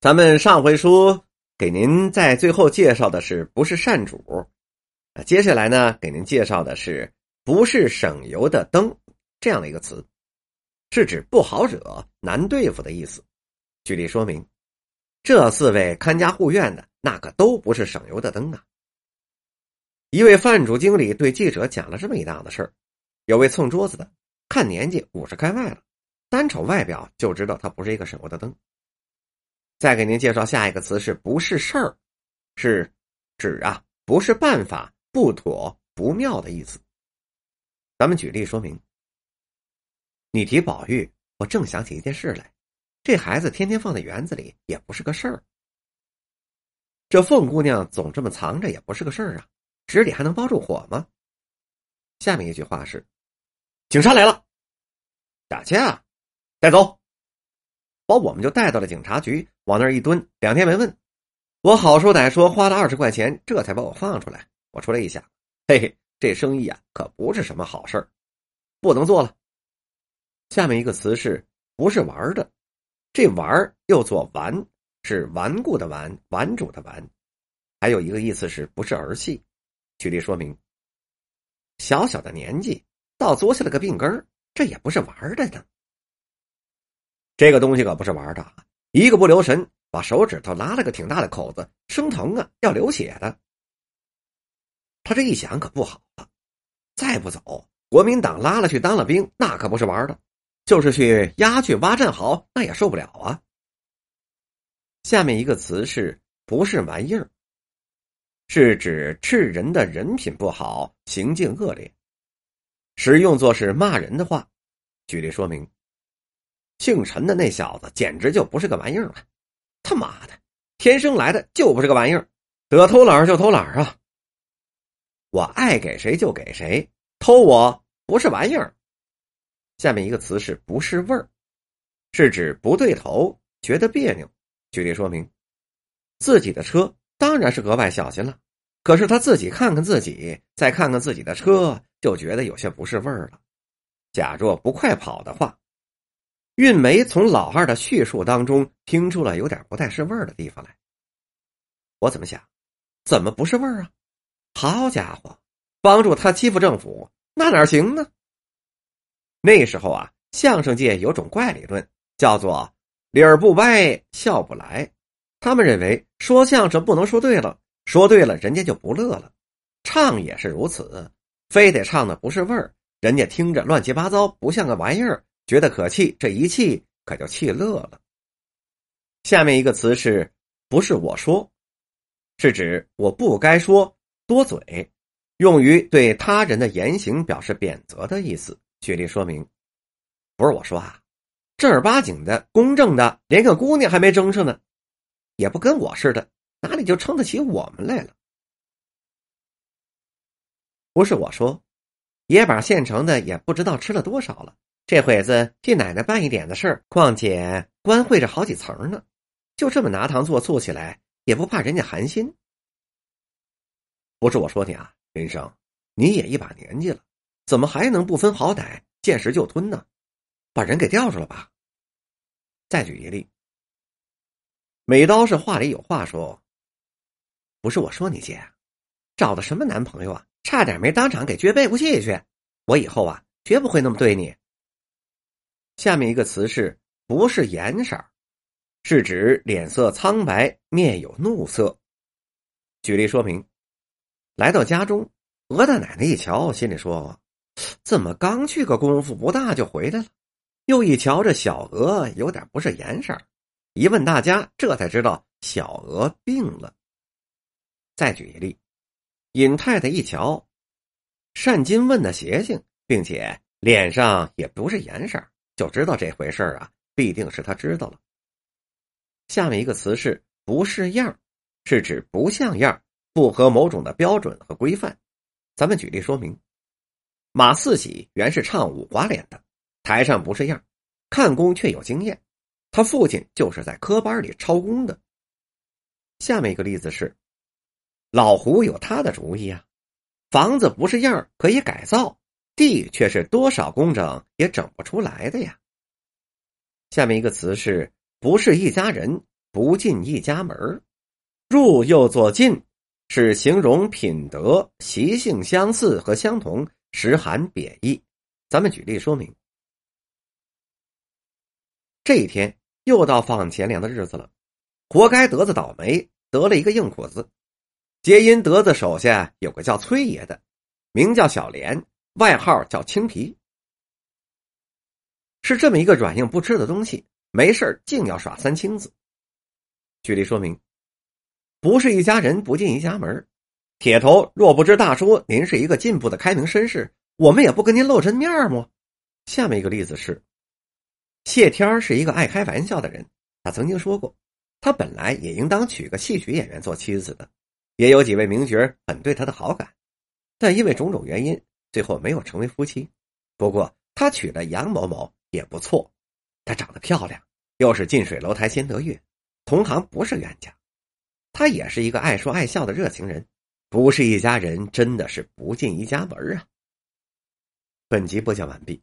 咱们上回书给您在最后介绍的是不是善主，接下来呢给您介绍的是不是省油的灯这样的一个词，是指不好惹、难对付的意思。举例说明，这四位看家护院的那可都不是省油的灯啊。一位饭主经理对记者讲了这么一档子事儿：有位蹭桌子的，看年纪五十开外了，单瞅外表就知道他不是一个省油的灯。再给您介绍下一个词是不是事儿，是指啊不是办法、不妥、不妙的意思。咱们举例说明。你提宝玉，我正想起一件事来，这孩子天天放在园子里也不是个事儿。这凤姑娘总这么藏着也不是个事儿啊，纸里还能包住火吗？下面一句话是：警察来了，打架，带走。把我们就带到了警察局，往那儿一蹲，两天没问。我好说歹说花了二十块钱，这才把我放出来。我出来一想，嘿嘿，这生意啊可不是什么好事儿，不能做了。下面一个词是不是玩的？这玩又做玩，是顽固的顽，顽主的顽。还有一个意思是不是儿戏？举例说明：小小的年纪，倒作下了个病根这也不是玩的呢。这个东西可不是玩的，一个不留神把手指头拉了个挺大的口子，生疼啊，要流血的。他这一想可不好了，再不走，国民党拉了去当了兵，那可不是玩的，就是去押去挖战壕，那也受不了啊。下面一个词是不是玩意儿？是指斥人的人品不好，行径恶劣，使用作是骂人的话。举例说明。姓陈的那小子简直就不是个玩意儿了，他妈的，天生来的就不是个玩意儿，得偷懒就偷懒啊！我爱给谁就给谁，偷我不是玩意儿。下面一个词是不是味儿，是指不对头，觉得别扭。举例说明，自己的车当然是格外小心了，可是他自己看看自己，再看看自己的车，就觉得有些不是味儿了。假若不快跑的话。韵梅从老二的叙述当中听出了有点不太是味儿的地方来。我怎么想？怎么不是味儿啊？好家伙，帮助他欺负政府，那哪行呢？那时候啊，相声界有种怪理论，叫做“理儿不歪，笑不来”。他们认为说相声不能说对了，说对了人家就不乐了。唱也是如此，非得唱的不是味儿，人家听着乱七八糟，不像个玩意儿。觉得可气，这一气可就气乐了。下面一个词是不是我说，是指我不该说多嘴，用于对他人的言行表示贬责的意思。举例说明，不是我说啊，正儿八经的、公正的，连个姑娘还没争上呢，也不跟我似的，哪里就撑得起我们来了？不是我说，野把现成的也不知道吃了多少了。这会子替奶奶办一点的事儿，况且官会着好几层呢，就这么拿糖做醋起来，也不怕人家寒心。不是我说你啊，林生，你也一把年纪了，怎么还能不分好歹，见食就吞呢？把人给吊住了吧。再举一例，美刀是话里有话说，不是我说你姐，找的什么男朋友啊？差点没当场给撅背过气去。我以后啊，绝不会那么对你。下面一个词是不是颜色，是指脸色苍白，面有怒色。举例说明：来到家中，鹅大奶奶一瞧，心里说：“怎么刚去个功夫不大就回来了？”又一瞧这小鹅有点不是颜色，一问大家，这才知道小鹅病了。再举一例：尹太太一瞧，善金问的邪性，并且脸上也不是颜色。就知道这回事儿啊，必定是他知道了。下面一个词是不是样，是指不像样，不合某种的标准和规范。咱们举例说明：马四喜原是唱五花脸的，台上不是样，看功却有经验。他父亲就是在科班里抄功的。下面一个例子是，老胡有他的主意啊，房子不是样可以改造。地却是多少工整也整不出来的呀。下面一个词是不是一家人，不进一家门入又作进，是形容品德习性相似和相同，实含贬义。咱们举例说明。这一天又到放钱粮的日子了，活该德子倒霉，得了一个硬果子。皆因德子手下有个叫崔爷的，名叫小莲，外号叫青皮，是这么一个软硬不吃的东西，没事净要耍三清子。举例说明，不是一家人不进一家门。铁头若不知大叔您是一个进步的开明绅士，我们也不跟您露真面么？下面一个例子是，谢天是一个爱开玩笑的人，他曾经说过，他本来也应当娶个戏曲演员做妻子的。也有几位名角很对他的好感，但因为种种原因，最后没有成为夫妻。不过他娶了杨某某也不错，她长得漂亮，又是近水楼台先得月，同行不是冤家。他也是一个爱说爱笑的热情人，不是一家人真的是不进一家门啊。本集播讲完毕。